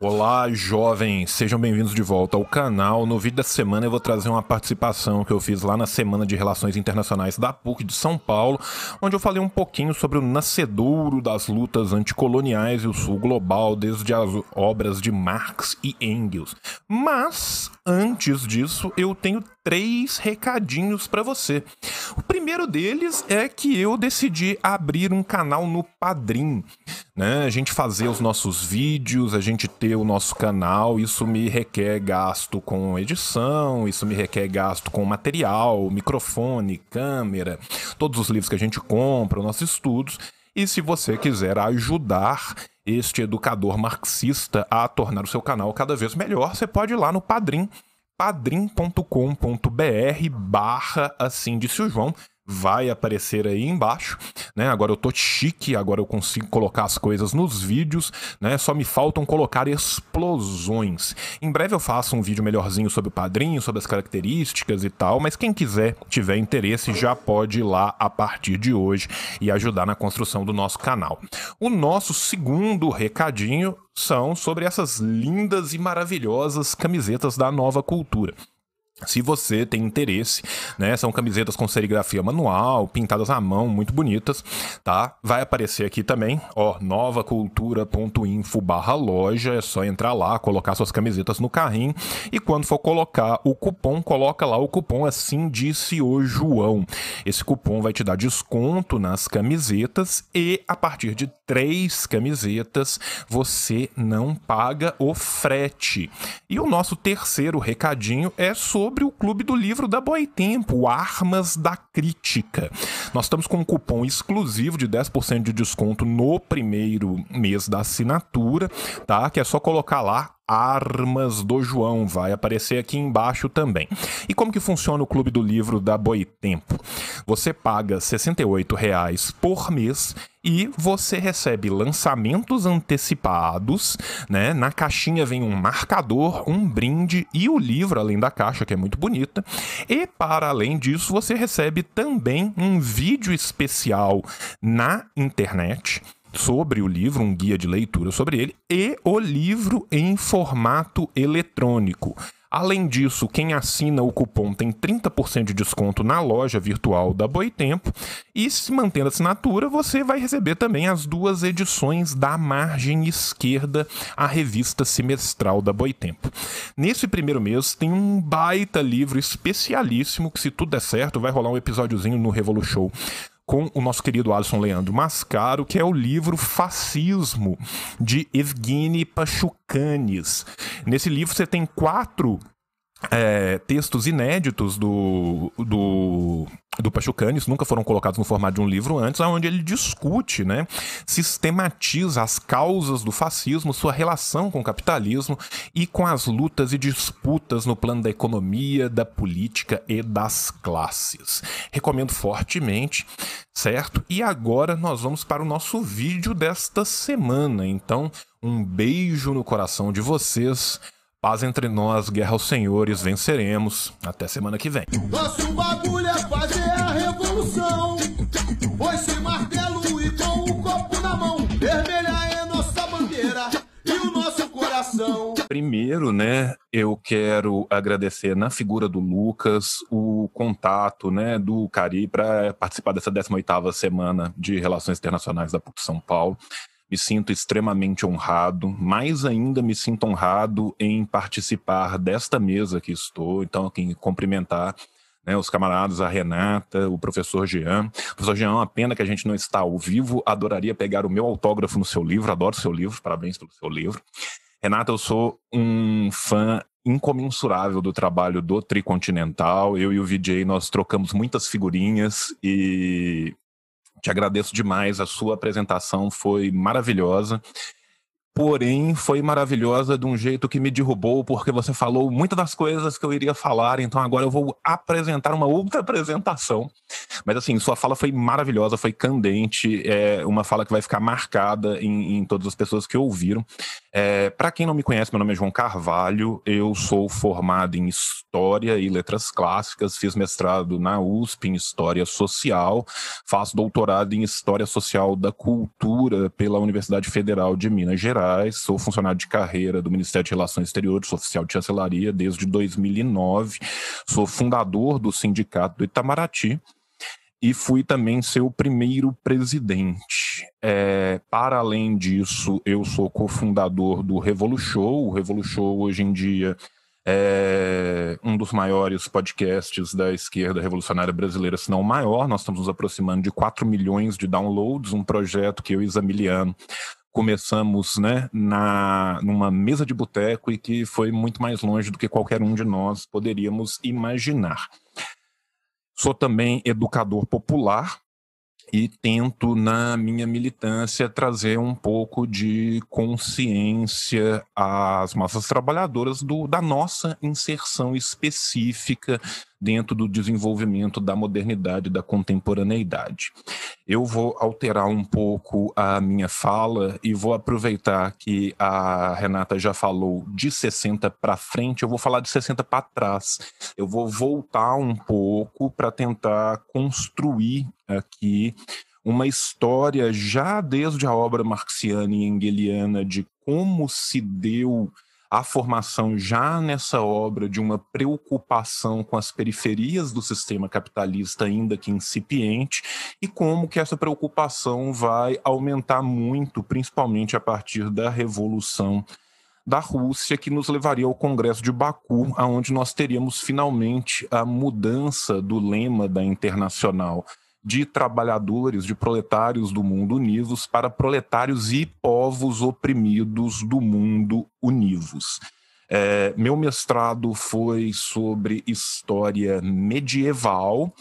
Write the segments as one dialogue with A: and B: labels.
A: Olá, jovens, sejam bem-vindos de volta ao canal. No vídeo da semana eu vou trazer uma participação que eu fiz lá na Semana de Relações Internacionais da PUC de São Paulo, onde eu falei um pouquinho sobre o nascedouro das lutas anticoloniais e o sul global, desde as obras de Marx e Engels. Mas, antes disso, eu tenho três recadinhos para você. O primeiro deles é que eu decidi abrir um canal no Padrim. Né? A gente fazer os nossos vídeos, a gente ter o nosso canal, isso me requer gasto com edição, isso me requer gasto com material, microfone, câmera, todos os livros que a gente compra, os nossos estudos. E se você quiser ajudar este educador marxista a tornar o seu canal cada vez melhor, você pode ir lá no Padrim padrim.com.br barra assim disse o João vai aparecer aí embaixo, né? Agora eu tô chique, agora eu consigo colocar as coisas nos vídeos, né? Só me faltam colocar explosões. Em breve eu faço um vídeo melhorzinho sobre o padrinho, sobre as características e tal, mas quem quiser, tiver interesse, já pode ir lá a partir de hoje e ajudar na construção do nosso canal. O nosso segundo recadinho são sobre essas lindas e maravilhosas camisetas da Nova Cultura. Se você tem interesse, né? São camisetas com serigrafia manual, pintadas à mão, muito bonitas, tá? Vai aparecer aqui também, ó, novacultura.info barra loja, é só entrar lá, colocar suas camisetas no carrinho e quando for colocar o cupom, coloca lá o cupom assim disse o João. Esse cupom vai te dar desconto nas camisetas e a partir de três camisetas você não paga o frete. E o nosso terceiro recadinho é sobre sobre o Clube do Livro da Boitempo, Armas da Crítica. Nós estamos com um cupom exclusivo de 10% de desconto no primeiro mês da assinatura, tá? Que é só colocar lá Armas do João, vai aparecer aqui embaixo também. E como que funciona o Clube do Livro da Boitempo? Você paga R$ 68,00 por mês e você recebe lançamentos antecipados, né? Na caixinha vem um marcador, um brinde e o livro além da caixa, que é muito bonita. E para além disso, você recebe também um vídeo especial na internet sobre o livro, um guia de leitura sobre ele, e o livro em formato eletrônico. Além disso, quem assina o cupom tem 30% de desconto na loja virtual da Boitempo. E se mantendo a assinatura, você vai receber também as duas edições da margem esquerda, a revista semestral da Boitempo. Nesse primeiro mês tem um baita livro especialíssimo que, se tudo der certo, vai rolar um episódiozinho no Revolu Show com o nosso querido Alisson Leandro Mascaro, que é o livro Fascismo, de Evgeny Pachucanes. Nesse livro você tem quatro é, textos inéditos do, do, do Pachucanes, nunca foram colocados no formato de um livro antes, onde ele discute, né, sistematiza as causas do fascismo, sua relação com o capitalismo e com as lutas e disputas no plano da economia, da política e das classes. Recomendo fortemente, certo? E agora nós vamos para o nosso vídeo desta semana. Então, um beijo no coração de vocês. Paz entre nós, guerra aos senhores, venceremos. Até semana que vem.
B: Nosso bagulho é fazer a revolução. Martelo e com o copo na mão. Vermelha é nossa bandeira e o nosso coração.
A: Primeiro, né, eu quero agradecer na figura do Lucas o contato, né, do Cari para participar dessa 18ª semana de Relações Internacionais da PUC São Paulo me sinto extremamente honrado, mais ainda me sinto honrado em participar desta mesa que estou, então aqui cumprimentar né, os camaradas, a Renata, o professor Jean. Professor Jean, uma pena que a gente não está ao vivo, adoraria pegar o meu autógrafo no seu livro, adoro seu livro, parabéns pelo seu livro. Renata, eu sou um fã incomensurável do trabalho do Tricontinental. Eu e o VJ, nós trocamos muitas figurinhas e te agradeço demais, a sua apresentação foi maravilhosa. Porém, foi maravilhosa de um jeito que me derrubou, porque você falou muitas das coisas que eu iria falar, então agora eu vou apresentar uma outra apresentação. Mas assim, sua fala foi maravilhosa, foi candente, é uma fala que vai ficar marcada em, em todas as pessoas que ouviram. É, Para quem não me conhece, meu nome é João Carvalho, eu sou formado em História e Letras Clássicas, fiz mestrado na USP em História Social, faço doutorado em História Social da Cultura pela Universidade Federal de Minas Gerais Gerais, sou funcionário de carreira do Ministério de Relações Exteriores, sou oficial de chancelaria desde 2009, sou fundador do sindicato do Itamaraty e fui também seu primeiro presidente. É, para além disso, eu sou cofundador do Revolution. O Revolution hoje em dia é um dos maiores podcasts da esquerda revolucionária brasileira, se não o maior. Nós estamos nos aproximando de 4 milhões de downloads, um projeto que eu e Zamiliano começamos né, na, numa mesa de boteco e que foi muito mais longe do que qualquer um de nós poderíamos imaginar. Sou também educador popular e tento, na minha militância, trazer um pouco de consciência às massas trabalhadoras do, da nossa inserção específica dentro do desenvolvimento da modernidade, da contemporaneidade. Eu vou alterar um pouco a minha fala e vou aproveitar que a Renata já falou de 60 para frente, eu vou falar de 60 para trás. Eu vou voltar um pouco para tentar construir aqui uma história já desde a obra marxiana e engeliana de como se deu a formação já nessa obra de uma preocupação com as periferias do sistema capitalista, ainda que incipiente, e como que essa preocupação vai aumentar muito, principalmente a partir da revolução da Rússia, que nos levaria ao Congresso de Baku, aonde nós teríamos finalmente a mudança do lema da Internacional de trabalhadores, de proletários do mundo unidos para proletários e povos oprimidos do mundo univos. É, meu mestrado foi sobre história medieval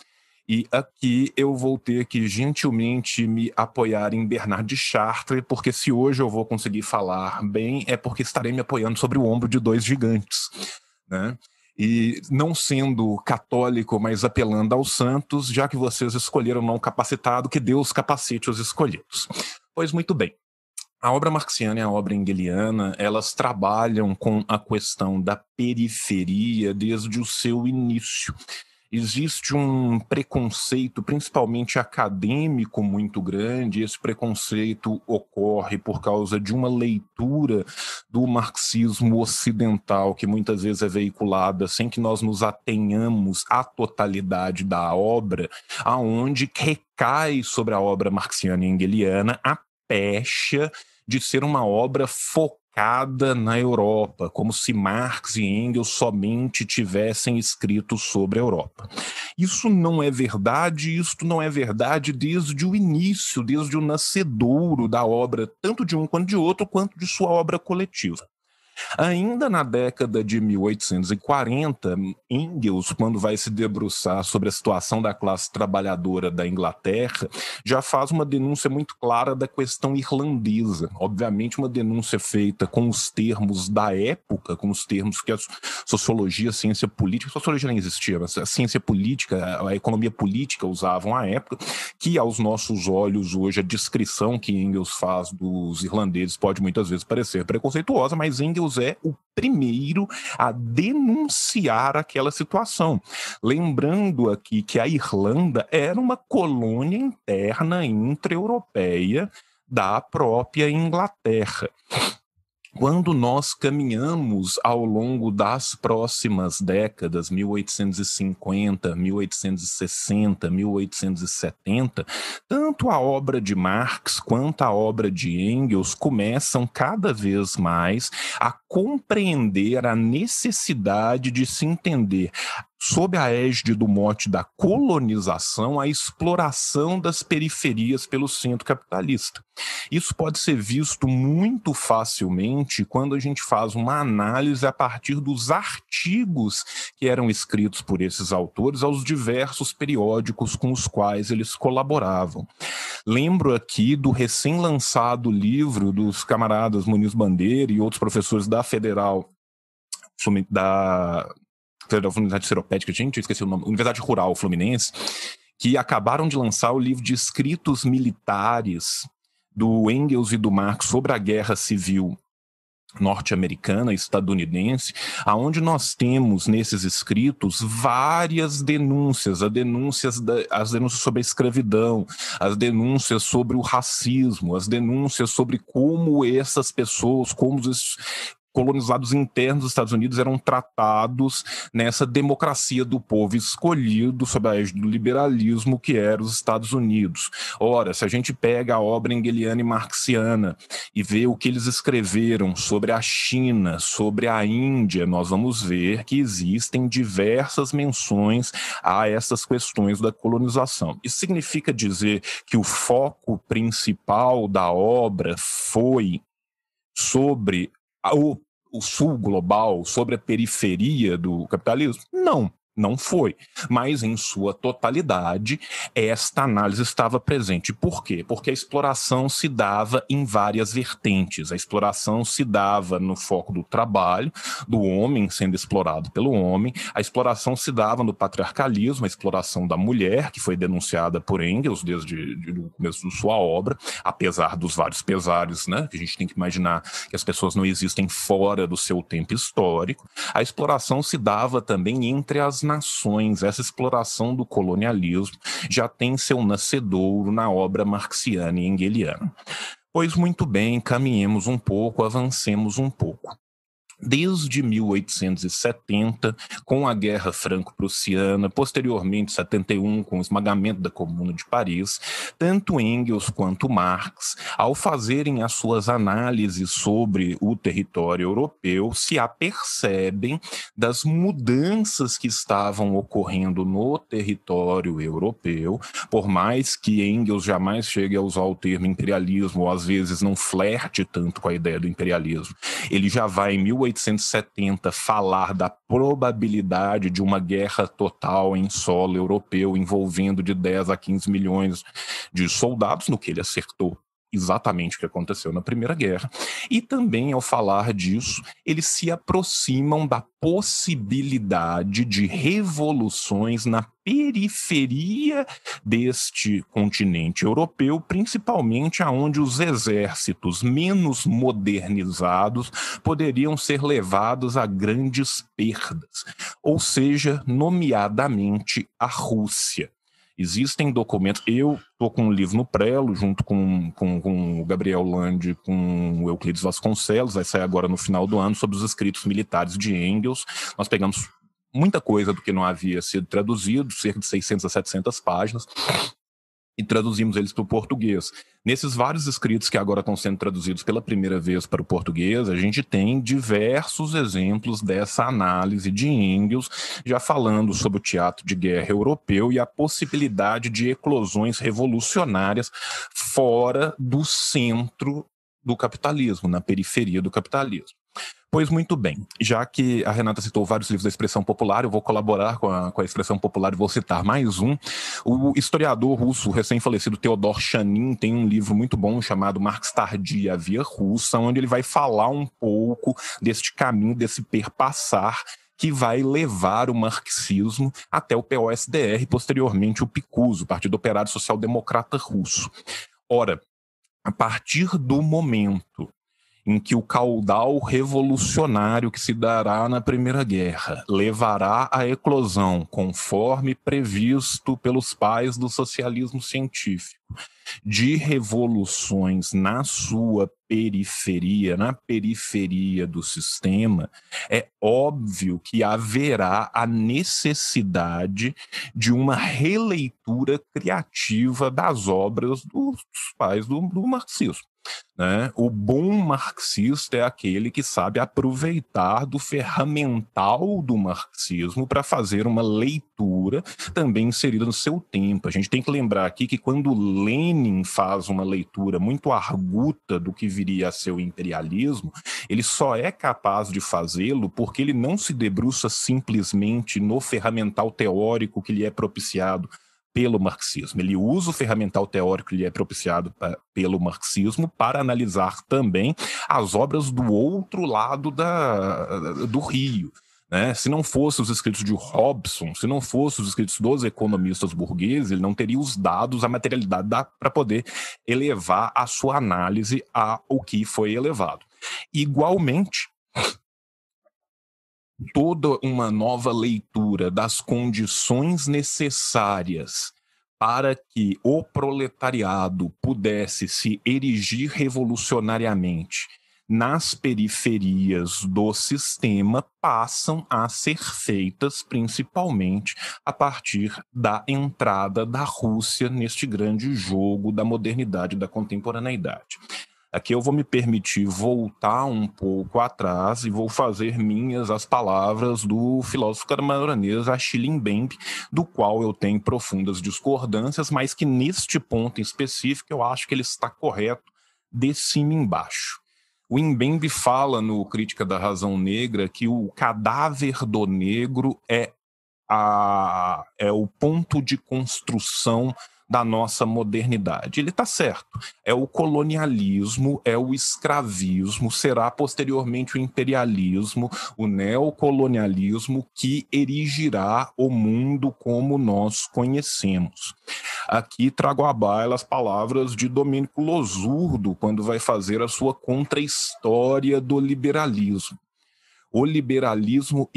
A: e aqui eu vou ter que gentilmente me apoiar em Bernard de Chartres, porque se hoje eu vou conseguir falar bem, é porque estarei me apoiando sobre o ombro de dois gigantes. Né? E não sendo católico, mas apelando aos santos, já que vocês escolheram não capacitado, que Deus capacite os escolhidos. Pois muito bem. A obra marxiana e a obra engeliana, elas trabalham com a questão da periferia desde o seu início existe um preconceito, principalmente acadêmico, muito grande. Esse preconceito ocorre por causa de uma leitura do marxismo ocidental, que muitas vezes é veiculada sem que nós nos atenhamos à totalidade da obra, aonde recai sobre a obra marxiana e engeliana a pecha de ser uma obra focada na Europa, como se Marx e Engels somente tivessem escrito sobre a Europa. Isso não é verdade, isto não é verdade desde o início, desde o nascedouro da obra, tanto de um quanto de outro, quanto de sua obra coletiva. Ainda na década de 1840, Engels, quando vai se debruçar sobre a situação da classe trabalhadora da Inglaterra, já faz uma denúncia muito clara da questão irlandesa. Obviamente, uma denúncia feita com os termos da época, com os termos que a sociologia, a ciência política, a sociologia nem existia, mas a ciência política, a economia política usavam à época, que aos nossos olhos hoje a descrição que Engels faz dos irlandeses pode muitas vezes parecer preconceituosa, mas Engels Deus é o primeiro a denunciar aquela situação. Lembrando aqui que a Irlanda era uma colônia interna intra-europeia da própria Inglaterra. Quando nós caminhamos ao longo das próximas décadas, 1850, 1860, 1870, tanto a obra de Marx quanto a obra de Engels começam cada vez mais a compreender a necessidade de se entender sob a égide do mote da colonização, a exploração das periferias pelo centro capitalista. Isso pode ser visto muito facilmente quando a gente faz uma análise a partir dos artigos que eram escritos por esses autores aos diversos periódicos com os quais eles colaboravam. Lembro aqui do recém-lançado livro dos camaradas Muniz Bandeira e outros professores da Federal da Universidade Seropédica, gente, eu esqueci o nome, Universidade Rural Fluminense, que acabaram de lançar o livro de escritos militares do Engels e do Marx sobre a guerra civil norte-americana, estadunidense, aonde nós temos nesses escritos várias denúncias, as denúncias, da, as denúncias sobre a escravidão, as denúncias sobre o racismo, as denúncias sobre como essas pessoas, como os, colonizados internos dos Estados Unidos eram tratados nessa democracia do povo escolhido sob a égide do liberalismo que era os Estados Unidos. Ora, se a gente pega a obra engeliana e marxiana e vê o que eles escreveram sobre a China, sobre a Índia, nós vamos ver que existem diversas menções a essas questões da colonização. Isso significa dizer que o foco principal da obra foi sobre o o sul global, sobre a periferia do capitalismo? Não não foi. Mas, em sua totalidade, esta análise estava presente. Por quê? Porque a exploração se dava em várias vertentes. A exploração se dava no foco do trabalho, do homem sendo explorado pelo homem, a exploração se dava no patriarcalismo, a exploração da mulher, que foi denunciada por Engels desde o começo de sua obra, apesar dos vários pesares, né? Que a gente tem que imaginar que as pessoas não existem fora do seu tempo histórico. A exploração se dava também entre as nações, essa exploração do colonialismo já tem seu nascedouro na obra marxiana e engeliana. Pois muito bem, caminhemos um pouco, avancemos um pouco. Desde 1870, com a Guerra Franco-Prussiana, posteriormente 71, com o esmagamento da Comuna de Paris, tanto Engels quanto Marx, ao fazerem as suas análises sobre o território europeu, se apercebem das mudanças que estavam ocorrendo no território europeu, por mais que Engels jamais chegue a usar o termo imperialismo, ou às vezes não flerte tanto com a ideia do imperialismo, ele já vai em 1870 1870 falar da probabilidade de uma guerra total em solo europeu envolvendo de 10 a 15 milhões de soldados, no que ele acertou exatamente o que aconteceu na Primeira Guerra. E também, ao falar disso, eles se aproximam da possibilidade de revoluções na periferia deste continente europeu, principalmente aonde os exércitos menos modernizados poderiam ser levados a grandes perdas, ou seja, nomeadamente a Rússia. Existem documentos. Eu estou com um livro no prelo, junto com, com, com o Gabriel Lande, com o Euclides Vasconcelos, vai sair agora no final do ano, sobre os escritos militares de Engels. Nós pegamos muita coisa do que não havia sido traduzido, cerca de 600 a 700 páginas, e traduzimos eles para o português. Nesses vários escritos que agora estão sendo traduzidos pela primeira vez para o português, a gente tem diversos exemplos dessa análise de Engels, já falando sobre o teatro de guerra europeu e a possibilidade de eclosões revolucionárias fora do centro do capitalismo, na periferia do capitalismo. Pois muito bem, já que a Renata citou vários livros da expressão popular, eu vou colaborar com a, com a expressão popular e vou citar mais um. O historiador russo recém-falecido Theodor Chanin tem um livro muito bom chamado Marx Tardia, a Via Russa, onde ele vai falar um pouco deste caminho, desse perpassar que vai levar o marxismo até o POSDR, posteriormente o PICUS, o Partido Operário Social Democrata Russo. Ora, a partir do momento em que o caudal revolucionário que se dará na Primeira Guerra levará à eclosão, conforme previsto pelos pais do socialismo científico, de revoluções na sua periferia, na periferia do sistema, é óbvio que haverá a necessidade de uma releitura criativa das obras dos pais do, do marxismo. Né? O bom marxista é aquele que sabe aproveitar do ferramental do marxismo para fazer uma leitura também inserida no seu tempo. A gente tem que lembrar aqui que quando Lenin faz uma leitura muito arguta do que viria a ser o imperialismo, ele só é capaz de fazê-lo porque ele não se debruça simplesmente no ferramental teórico que lhe é propiciado pelo marxismo. Ele usa o ferramental teórico que lhe é propiciado pelo marxismo para analisar também as obras do outro lado da, do rio. Né? Se não fossem os escritos de Robson, se não fossem os escritos dos economistas burgueses, ele não teria os dados, a materialidade para poder elevar a sua análise ao que foi elevado. Igualmente, toda uma nova leitura das condições necessárias para que o proletariado pudesse se erigir revolucionariamente nas periferias do sistema passam a ser feitas principalmente a partir da entrada da Rússia neste grande jogo da modernidade da contemporaneidade. Aqui eu vou me permitir voltar um pouco atrás e vou fazer minhas as palavras do filósofo camaronês Achille Mbembe, do qual eu tenho profundas discordâncias, mas que neste ponto em específico eu acho que ele está correto de cima embaixo. O Mbembe fala no Crítica da Razão Negra que o cadáver do negro é, a, é o ponto de construção da nossa modernidade. Ele está certo. É o colonialismo, é o escravismo, será posteriormente o imperialismo, o neocolonialismo que erigirá o mundo como nós conhecemos. Aqui trago à baila as palavras de Domênico Losurdo, quando vai fazer a sua contra-história do liberalismo o liberalismo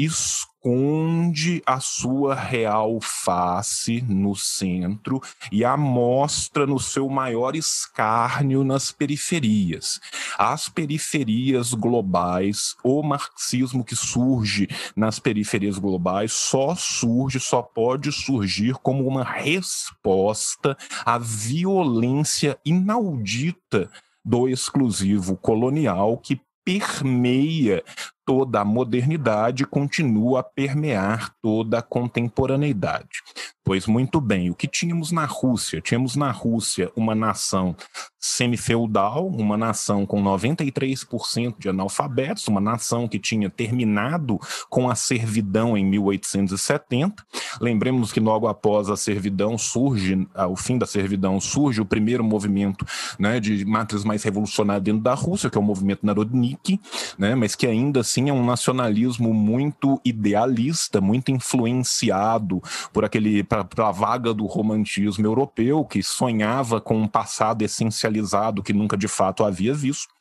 A: esconde a sua real face no centro e a mostra no seu maior escárnio nas periferias. As periferias globais, o marxismo que surge nas periferias globais só surge, só pode surgir como uma resposta à violência inaudita do exclusivo colonial que permeia toda a modernidade continua a permear toda a contemporaneidade. Pois muito bem, o que tínhamos na Rússia? Tínhamos na Rússia uma nação semifeudal, uma nação com 93% de analfabetos, uma nação que tinha terminado com a servidão em 1870. Lembremos que logo após a servidão surge, ao fim da servidão, surge o primeiro movimento né, de matriz mais revolucionária dentro da Rússia, que é o movimento Narodnik, né, mas que ainda assim é um nacionalismo muito idealista, muito influenciado por aquele para a vaga do romantismo europeu que sonhava com um passado essencializado que nunca de fato havia visto,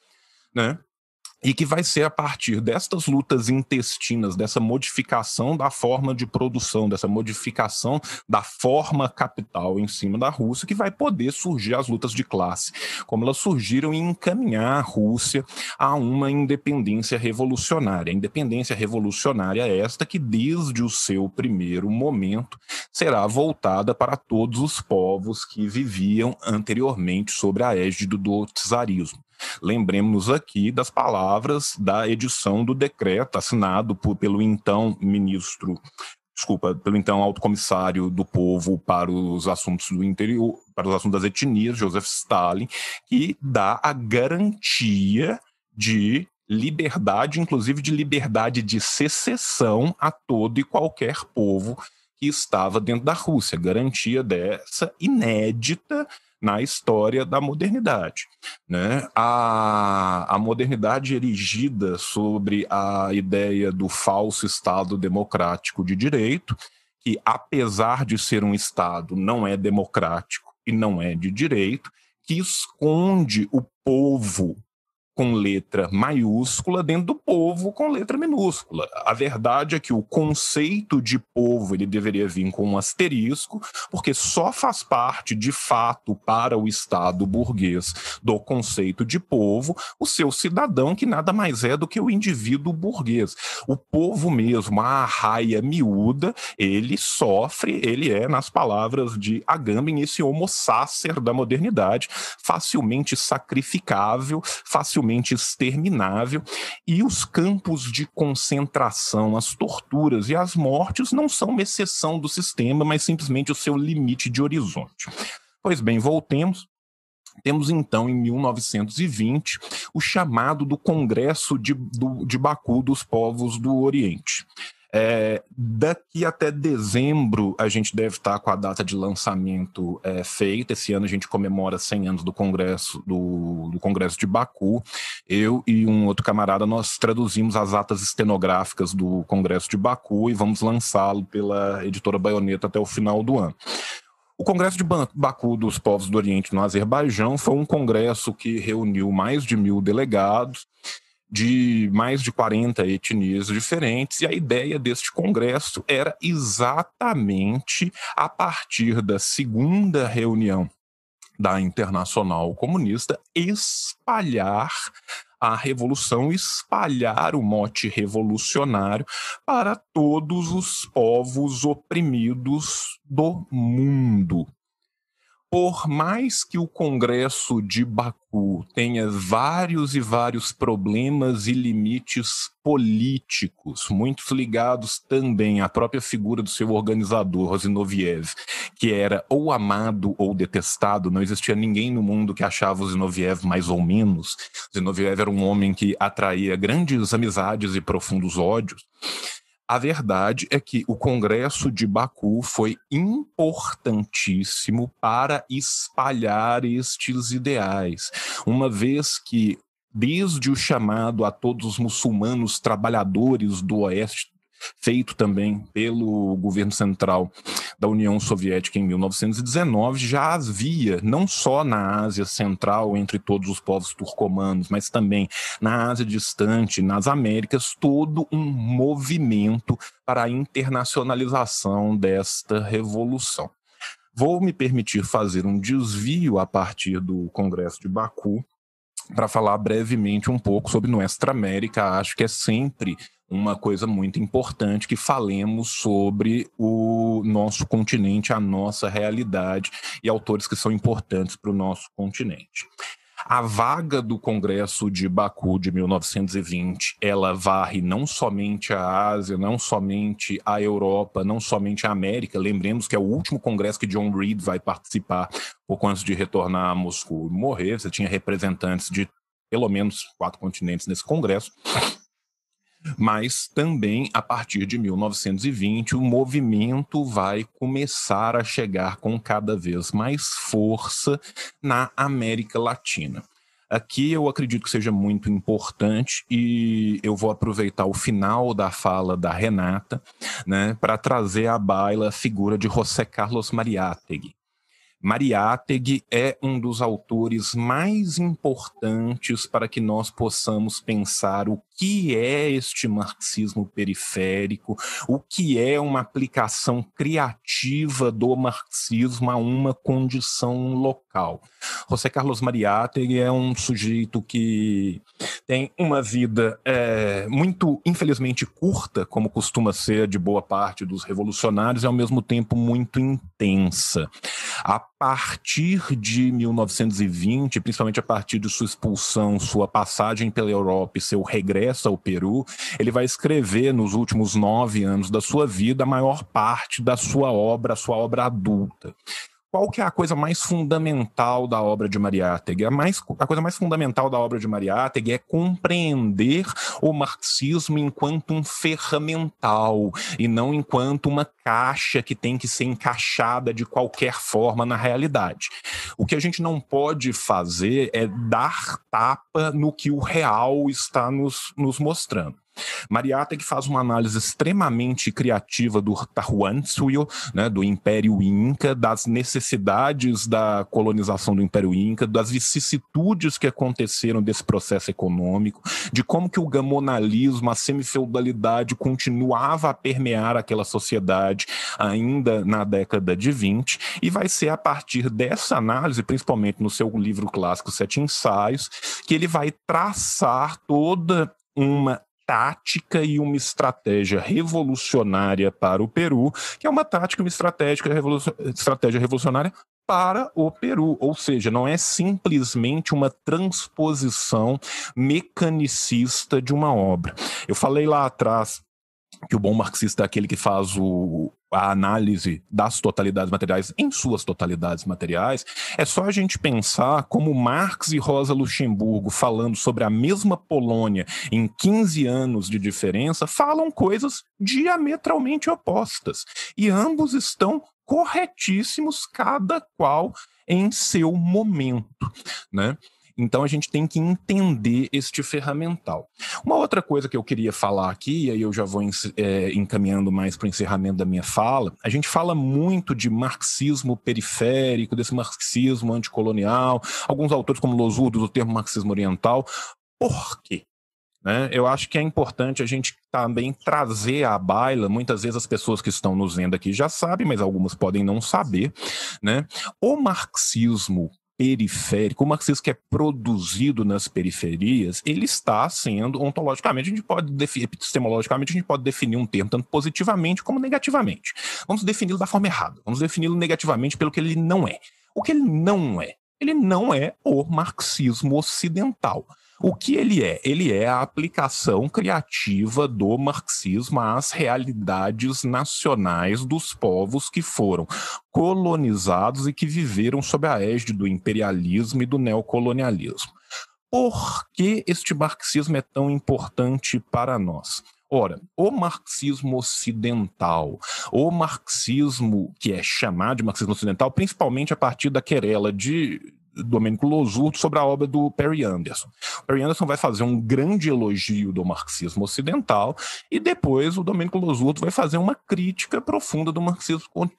A: né? e que vai ser a partir destas lutas intestinas, dessa modificação da forma de produção, dessa modificação da forma capital em cima da Rússia, que vai poder surgir as lutas de classe, como elas surgiram e encaminhar a Rússia a uma independência revolucionária. Independência revolucionária é esta que, desde o seu primeiro momento, será voltada para todos os povos que viviam anteriormente sobre a égide do czarismo. Lembremos aqui das palavras da edição do decreto assinado por, pelo então ministro desculpa, pelo então alto comissário do povo para os assuntos do interior, para os assuntos das etnias, Joseph Stalin, que dá a garantia de liberdade, inclusive de liberdade de secessão a todo e qualquer povo que estava dentro da Rússia, garantia dessa inédita na história da modernidade. Né? A, a modernidade erigida sobre a ideia do falso Estado democrático de direito, que, apesar de ser um Estado, não é democrático e não é de direito, que esconde o povo com letra maiúscula dentro do povo com letra minúscula. A verdade é que o conceito de povo ele deveria vir com um asterisco, porque só faz parte de fato para o Estado burguês do conceito de povo o seu cidadão que nada mais é do que o indivíduo burguês. O povo mesmo, a raia miúda, ele sofre, ele é, nas palavras de Agamben, esse homo sacer da modernidade, facilmente sacrificável, facilmente exterminável, e os campos de concentração, as torturas e as mortes não são uma exceção do sistema, mas simplesmente o seu limite de horizonte. Pois bem, voltemos. Temos então, em 1920, o chamado do Congresso de, do, de Baku dos Povos do Oriente. É, daqui até dezembro, a gente deve estar com a data de lançamento é, feita. Esse ano a gente comemora 100 anos do Congresso, do, do Congresso de Baku. Eu e um outro camarada, nós traduzimos as atas estenográficas do Congresso de Baku e vamos lançá-lo pela editora Baioneta até o final do ano. O Congresso de Baku dos Povos do Oriente no Azerbaijão foi um congresso que reuniu mais de mil delegados de mais de 40 etnias diferentes, e a ideia deste congresso era exatamente a partir da segunda reunião da Internacional Comunista espalhar a revolução, espalhar o mote revolucionário para todos os povos oprimidos do mundo por mais que o Congresso de Baku tenha vários e vários problemas e limites políticos, muitos ligados também à própria figura do seu organizador, Zinoviev, que era ou amado ou detestado, não existia ninguém no mundo que achava o Zinoviev mais ou menos. Zinoviev era um homem que atraía grandes amizades e profundos ódios. A verdade é que o Congresso de Baku foi importantíssimo para espalhar estes ideais, uma vez que, desde o chamado a todos os muçulmanos trabalhadores do Oeste feito também pelo governo central da União Soviética em 1919, já havia, não só na Ásia Central, entre todos os povos turcomanos, mas também na Ásia Distante, nas Américas, todo um movimento para a internacionalização desta revolução. Vou me permitir fazer um desvio a partir do Congresso de Baku para falar brevemente um pouco sobre Nuestra América. Acho que é sempre uma coisa muito importante que falemos sobre o nosso continente, a nossa realidade e autores que são importantes para o nosso continente. A vaga do Congresso de Baku de 1920, ela varre não somente a Ásia, não somente a Europa, não somente a América. Lembremos que é o último congresso que John Reed vai participar pouco antes de retornar a Moscou e morrer. Você tinha representantes de pelo menos quatro continentes nesse congresso mas também a partir de 1920 o movimento vai começar a chegar com cada vez mais força na América Latina. Aqui eu acredito que seja muito importante e eu vou aproveitar o final da fala da Renata né, para trazer à baila a figura de José Carlos Mariátegui. Mariátegui é um dos autores mais importantes para que nós possamos pensar o que é este marxismo periférico, o que é uma aplicação criativa do marxismo a uma condição local. José Carlos Mariátegui é um sujeito que tem uma vida é, muito, infelizmente, curta, como costuma ser de boa parte dos revolucionários, e ao mesmo tempo muito intensa. A partir de 1920, principalmente a partir de sua expulsão, sua passagem pela Europa e seu regresso ao Peru, ele vai escrever nos últimos nove anos da sua vida a maior parte da sua obra, a sua obra adulta qual que é a coisa mais fundamental da obra de Mariátegui? A, mais, a coisa mais fundamental da obra de Mariátegui é compreender o marxismo enquanto um ferramental e não enquanto uma caixa que tem que ser encaixada de qualquer forma na realidade. O que a gente não pode fazer é dar tapa no que o real está nos, nos mostrando. Mariata que faz uma análise extremamente criativa do Tahuantinsuyo, né, do Império Inca, das necessidades da colonização do Império Inca, das vicissitudes que aconteceram desse processo econômico, de como que o gamonalismo, a semifeudalidade continuava a permear aquela sociedade ainda na década de 20, e vai ser a partir dessa análise, principalmente no seu livro clássico Sete Ensaios, que ele vai traçar toda uma tática e uma estratégia revolucionária para o Peru, que é uma tática e uma estratégia, estratégia revolucionária para o Peru, ou seja, não é simplesmente uma transposição mecanicista de uma obra. Eu falei lá atrás que o bom marxista é aquele que faz o, a análise das totalidades materiais em suas totalidades materiais, é só a gente pensar como Marx e Rosa Luxemburgo, falando sobre a mesma Polônia em 15 anos de diferença, falam coisas diametralmente opostas. E ambos estão corretíssimos, cada qual em seu momento, né? Então a gente tem que entender este ferramental. Uma outra coisa que eu queria falar aqui, e aí eu já vou é, encaminhando mais para o encerramento da minha fala, a gente fala muito de marxismo periférico, desse marxismo anticolonial, alguns autores como Losurdo do termo marxismo oriental. Por quê? Né? Eu acho que é importante a gente também trazer à baila, muitas vezes as pessoas que estão nos vendo aqui já sabem, mas algumas podem não saber, né? O marxismo periférico, o marxismo que é produzido nas periferias, ele está sendo ontologicamente, a gente pode epistemologicamente, a gente pode definir um termo tanto positivamente como negativamente. Vamos defini-lo da forma errada. Vamos defini-lo negativamente pelo que ele não é. O que ele não é? Ele não é o marxismo ocidental. O que ele é? Ele é a aplicação criativa do marxismo às realidades nacionais dos povos que foram colonizados e que viveram sob a égide do imperialismo e do neocolonialismo. Por que este marxismo é tão importante para nós? Ora, o marxismo ocidental, o marxismo que é chamado de marxismo ocidental, principalmente a partir da querela de Domênico Losurdo sobre a obra do Perry Anderson. O Perry Anderson vai fazer um grande elogio do marxismo ocidental e depois o Domênico Losurdo vai fazer uma crítica profunda do marxismo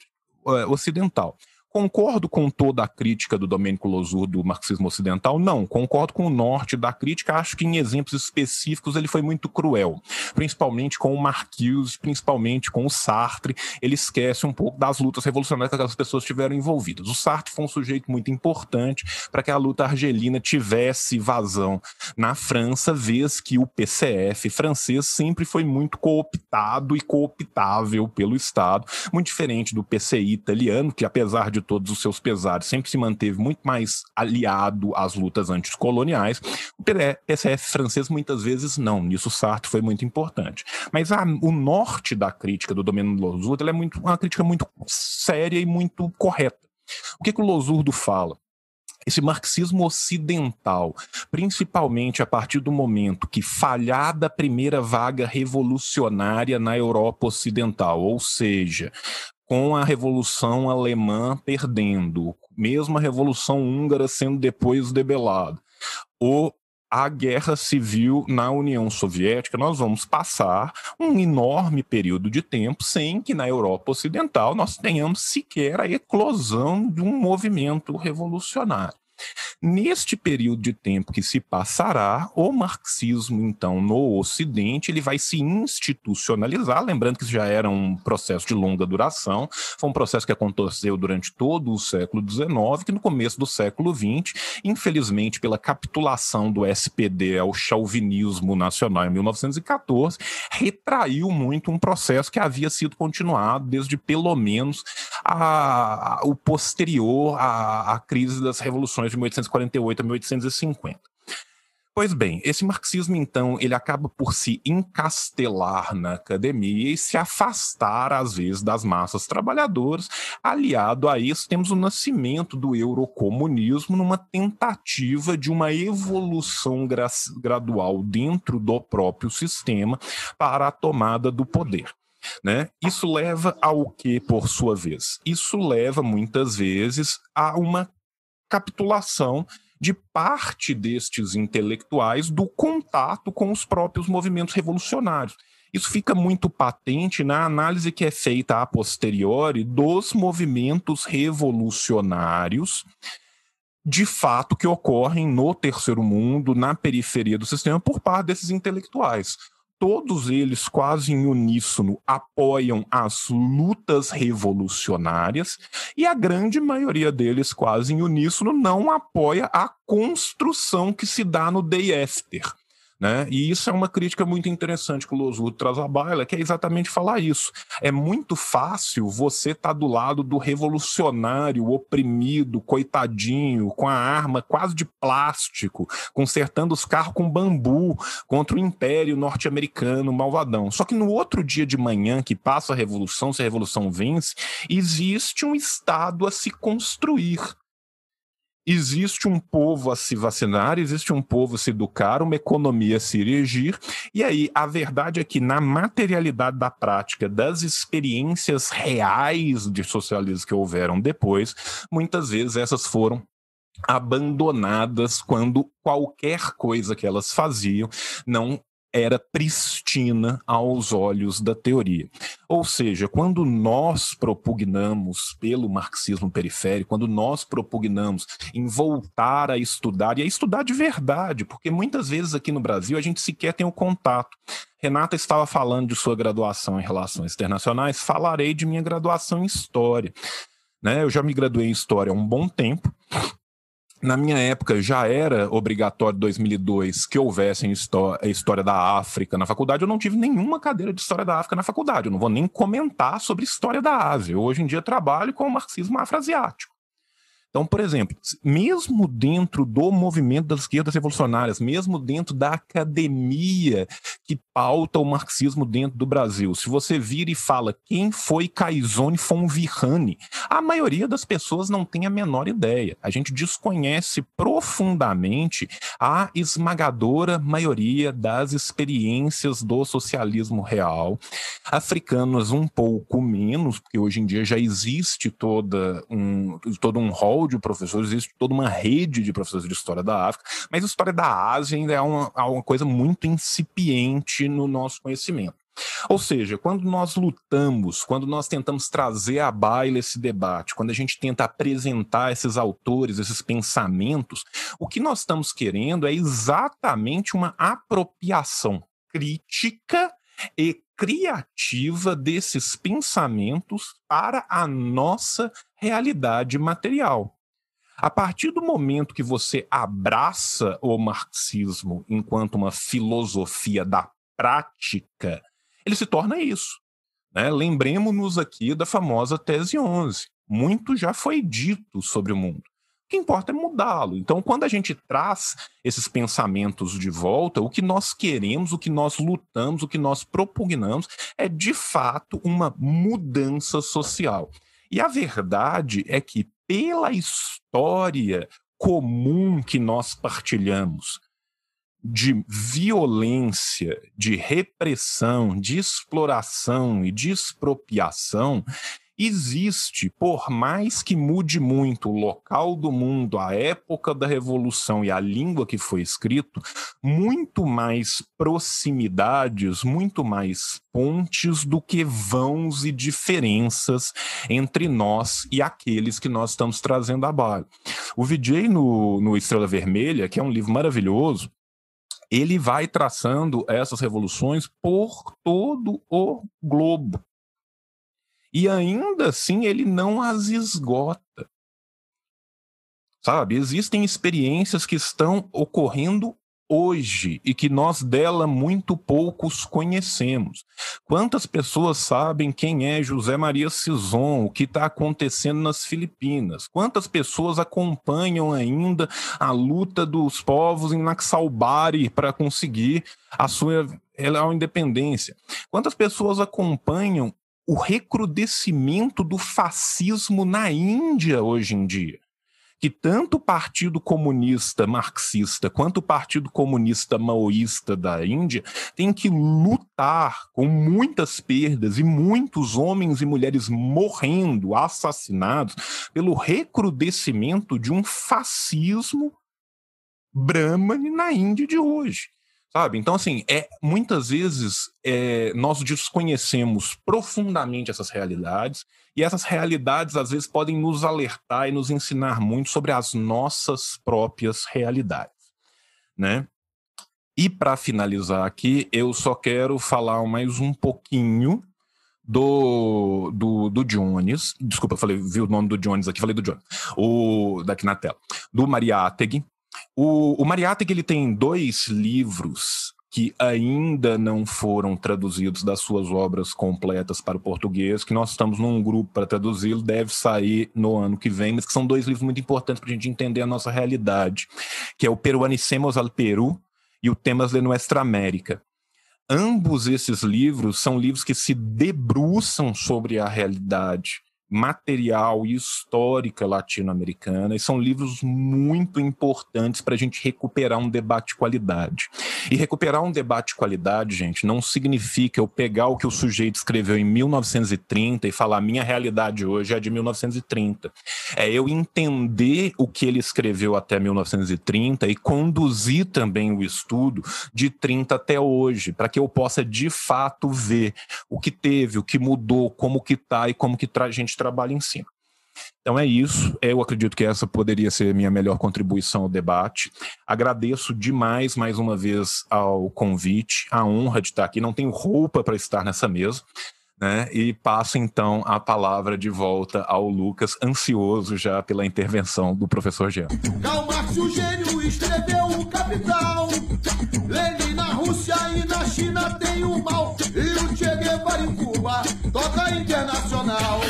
A: eh, ocidental. Concordo com toda a crítica do Domênico Losur do marxismo ocidental? Não. Concordo com o norte da crítica. Acho que em exemplos específicos ele foi muito cruel, principalmente com o Marquise, principalmente com o Sartre. Ele esquece um pouco das lutas revolucionárias que aquelas pessoas tiveram envolvidas. O Sartre foi um sujeito muito importante para que a luta argelina tivesse vazão na França, vez que o PCF francês sempre foi muito cooptado e cooptável pelo Estado, muito diferente do PCI italiano, que apesar de de todos os seus pesares, sempre se manteve muito mais aliado às lutas anticoloniais. O PCF francês muitas vezes não, nisso Sartre foi muito importante. Mas a, o norte da crítica do Domênico Losurdo é muito, uma crítica muito séria e muito correta. O que, que o Losurdo fala? esse marxismo ocidental, principalmente a partir do momento que falhada a primeira vaga revolucionária na Europa Ocidental, ou seja, com a Revolução Alemã perdendo, mesmo a Revolução Húngara sendo depois debelada, ou a guerra civil na União Soviética, nós vamos passar um enorme período de tempo sem que na Europa Ocidental nós tenhamos sequer a eclosão de um movimento revolucionário. Neste período de tempo que se passará, o marxismo, então, no Ocidente, ele vai se institucionalizar, lembrando que isso já era um processo de longa duração, foi um processo que aconteceu durante todo o século XIX, que no começo do século XX, infelizmente, pela capitulação do SPD ao chauvinismo nacional em 1914, retraiu muito um processo que havia sido continuado desde pelo menos a, a, o posterior à, à crise das revoluções de 1848 a 1850. Pois bem, esse marxismo, então, ele acaba por se encastelar na academia e se afastar, às vezes, das massas trabalhadoras. Aliado a isso, temos o nascimento do eurocomunismo numa tentativa de uma evolução gra gradual dentro do próprio sistema para a tomada do poder. Né? Isso leva ao que, por sua vez? Isso leva muitas vezes a uma capitulação de parte destes intelectuais do contato com os próprios movimentos revolucionários. Isso fica muito patente na análise que é feita a posteriori dos movimentos revolucionários, de fato, que ocorrem no terceiro mundo, na periferia do sistema, por parte desses intelectuais todos eles, quase em uníssono, apoiam as lutas revolucionárias e a grande maioria deles, quase em uníssono, não apoia a construção que se dá no day after. Né? E isso é uma crítica muito interessante que o Losurdo traz à baila, que é exatamente falar isso. É muito fácil você estar tá do lado do revolucionário, oprimido, coitadinho, com a arma quase de plástico, consertando os carros com bambu contra o império norte-americano malvadão. Só que no outro dia de manhã que passa a revolução, se a revolução vence, existe um Estado a se construir existe um povo a se vacinar, existe um povo a se educar, uma economia a se erigir, e aí a verdade é que na materialidade da prática, das experiências reais de socialismo que houveram depois, muitas vezes essas foram abandonadas quando qualquer coisa que elas faziam não era pristina aos olhos da teoria. Ou seja, quando nós propugnamos pelo marxismo periférico, quando nós propugnamos em voltar a estudar, e a estudar de verdade, porque muitas vezes aqui no Brasil a gente sequer tem o contato. Renata estava falando de sua graduação em Relações Internacionais, falarei de minha graduação em História. Né? Eu já me graduei em História há um bom tempo, na minha época já era obrigatório 2002 que houvesse a história da África na faculdade. Eu não tive nenhuma cadeira de história da África na faculdade. Eu não vou nem comentar sobre história da Ásia. Eu, hoje em dia trabalho com o marxismo afroasiático. Então, por exemplo, mesmo dentro do movimento das esquerdas revolucionárias, mesmo dentro da academia que pauta o marxismo dentro do Brasil, se você vira e fala quem foi Caizone Fonvirrani, a maioria das pessoas não tem a menor ideia. A gente desconhece profundamente a esmagadora maioria das experiências do socialismo real. Africanos um pouco menos, porque hoje em dia já existe toda um, todo um rol de professores, existe toda uma rede de professores de história da África, mas a história da Ásia ainda é uma, é uma coisa muito incipiente no nosso conhecimento. Ou seja, quando nós lutamos, quando nós tentamos trazer à baila esse debate, quando a gente tenta apresentar esses autores, esses pensamentos, o que nós estamos querendo é exatamente uma apropriação crítica e criativa desses pensamentos para a nossa realidade material. A partir do momento que você abraça o marxismo enquanto uma filosofia da prática, ele se torna isso. Né? Lembremos-nos aqui da famosa tese 11. Muito já foi dito sobre o mundo que importa é mudá-lo. Então, quando a gente traz esses pensamentos de volta, o que nós queremos, o que nós lutamos, o que nós propugnamos é de fato uma mudança social. E a verdade é que, pela história comum que nós partilhamos, de violência, de repressão, de exploração e de expropriação, existe, por mais que mude muito o local do mundo, a época da revolução e a língua que foi escrito, muito mais proximidades, muito mais pontes do que vãos e diferenças entre nós e aqueles que nós estamos trazendo a bala. O VJ no, no Estrela Vermelha, que é um livro maravilhoso, ele vai traçando essas revoluções por todo o globo e ainda assim ele não as esgota. Sabe? Existem experiências que estão ocorrendo hoje e que nós dela muito poucos conhecemos. Quantas pessoas sabem quem é José Maria Sison, o que está acontecendo nas Filipinas? Quantas pessoas acompanham ainda a luta dos povos em Naxalbari para conseguir a sua a independência? Quantas pessoas acompanham o recrudescimento do fascismo na Índia hoje em dia. Que tanto o Partido Comunista Marxista quanto o Partido Comunista Maoísta da Índia têm que lutar com muitas perdas e muitos homens e mulheres morrendo, assassinados, pelo recrudescimento de um fascismo brahmane na Índia de hoje. Sabe? Então, assim, é, muitas vezes é, nós desconhecemos profundamente essas realidades, e essas realidades, às vezes, podem nos alertar e nos ensinar muito sobre as nossas próprias realidades. Né? E para finalizar aqui, eu só quero falar mais um pouquinho do, do, do Jones. Desculpa, falei, vi o nome do Jones aqui, falei do Jones. O, daqui na tela. Do Mariátegui, o, o Mariátegui ele tem dois livros que ainda não foram traduzidos das suas obras completas para o português, que nós estamos num grupo para traduzi-lo, deve sair no ano que vem, mas que são dois livros muito importantes para a gente entender a nossa realidade, que é o Peruanicemos al Peru e o Temas de Nuestra América. Ambos esses livros são livros que se debruçam sobre a realidade material e histórica latino-americana, e são livros muito importantes para a gente recuperar um debate de qualidade. E recuperar um debate de qualidade, gente, não significa eu pegar o que o sujeito escreveu em 1930 e falar minha realidade hoje é de 1930. É eu entender o que ele escreveu até 1930 e conduzir também o estudo de 30 até hoje, para que eu possa de fato ver o que teve, o que mudou, como que tá e como que a gente trabalha em cima. Então é isso. Eu acredito que essa poderia ser minha melhor contribuição ao debate. Agradeço demais mais uma vez ao convite, a honra de estar aqui. Não tenho roupa para estar nessa mesa. Né? E passo então a palavra de volta ao Lucas, ansioso já pela intervenção do professor Jean.
B: Karl Marx, o gênio, escreveu o Capital. Lenin na Rússia e na China tem o mal. E o Che Guevara em Cuba toca internacional.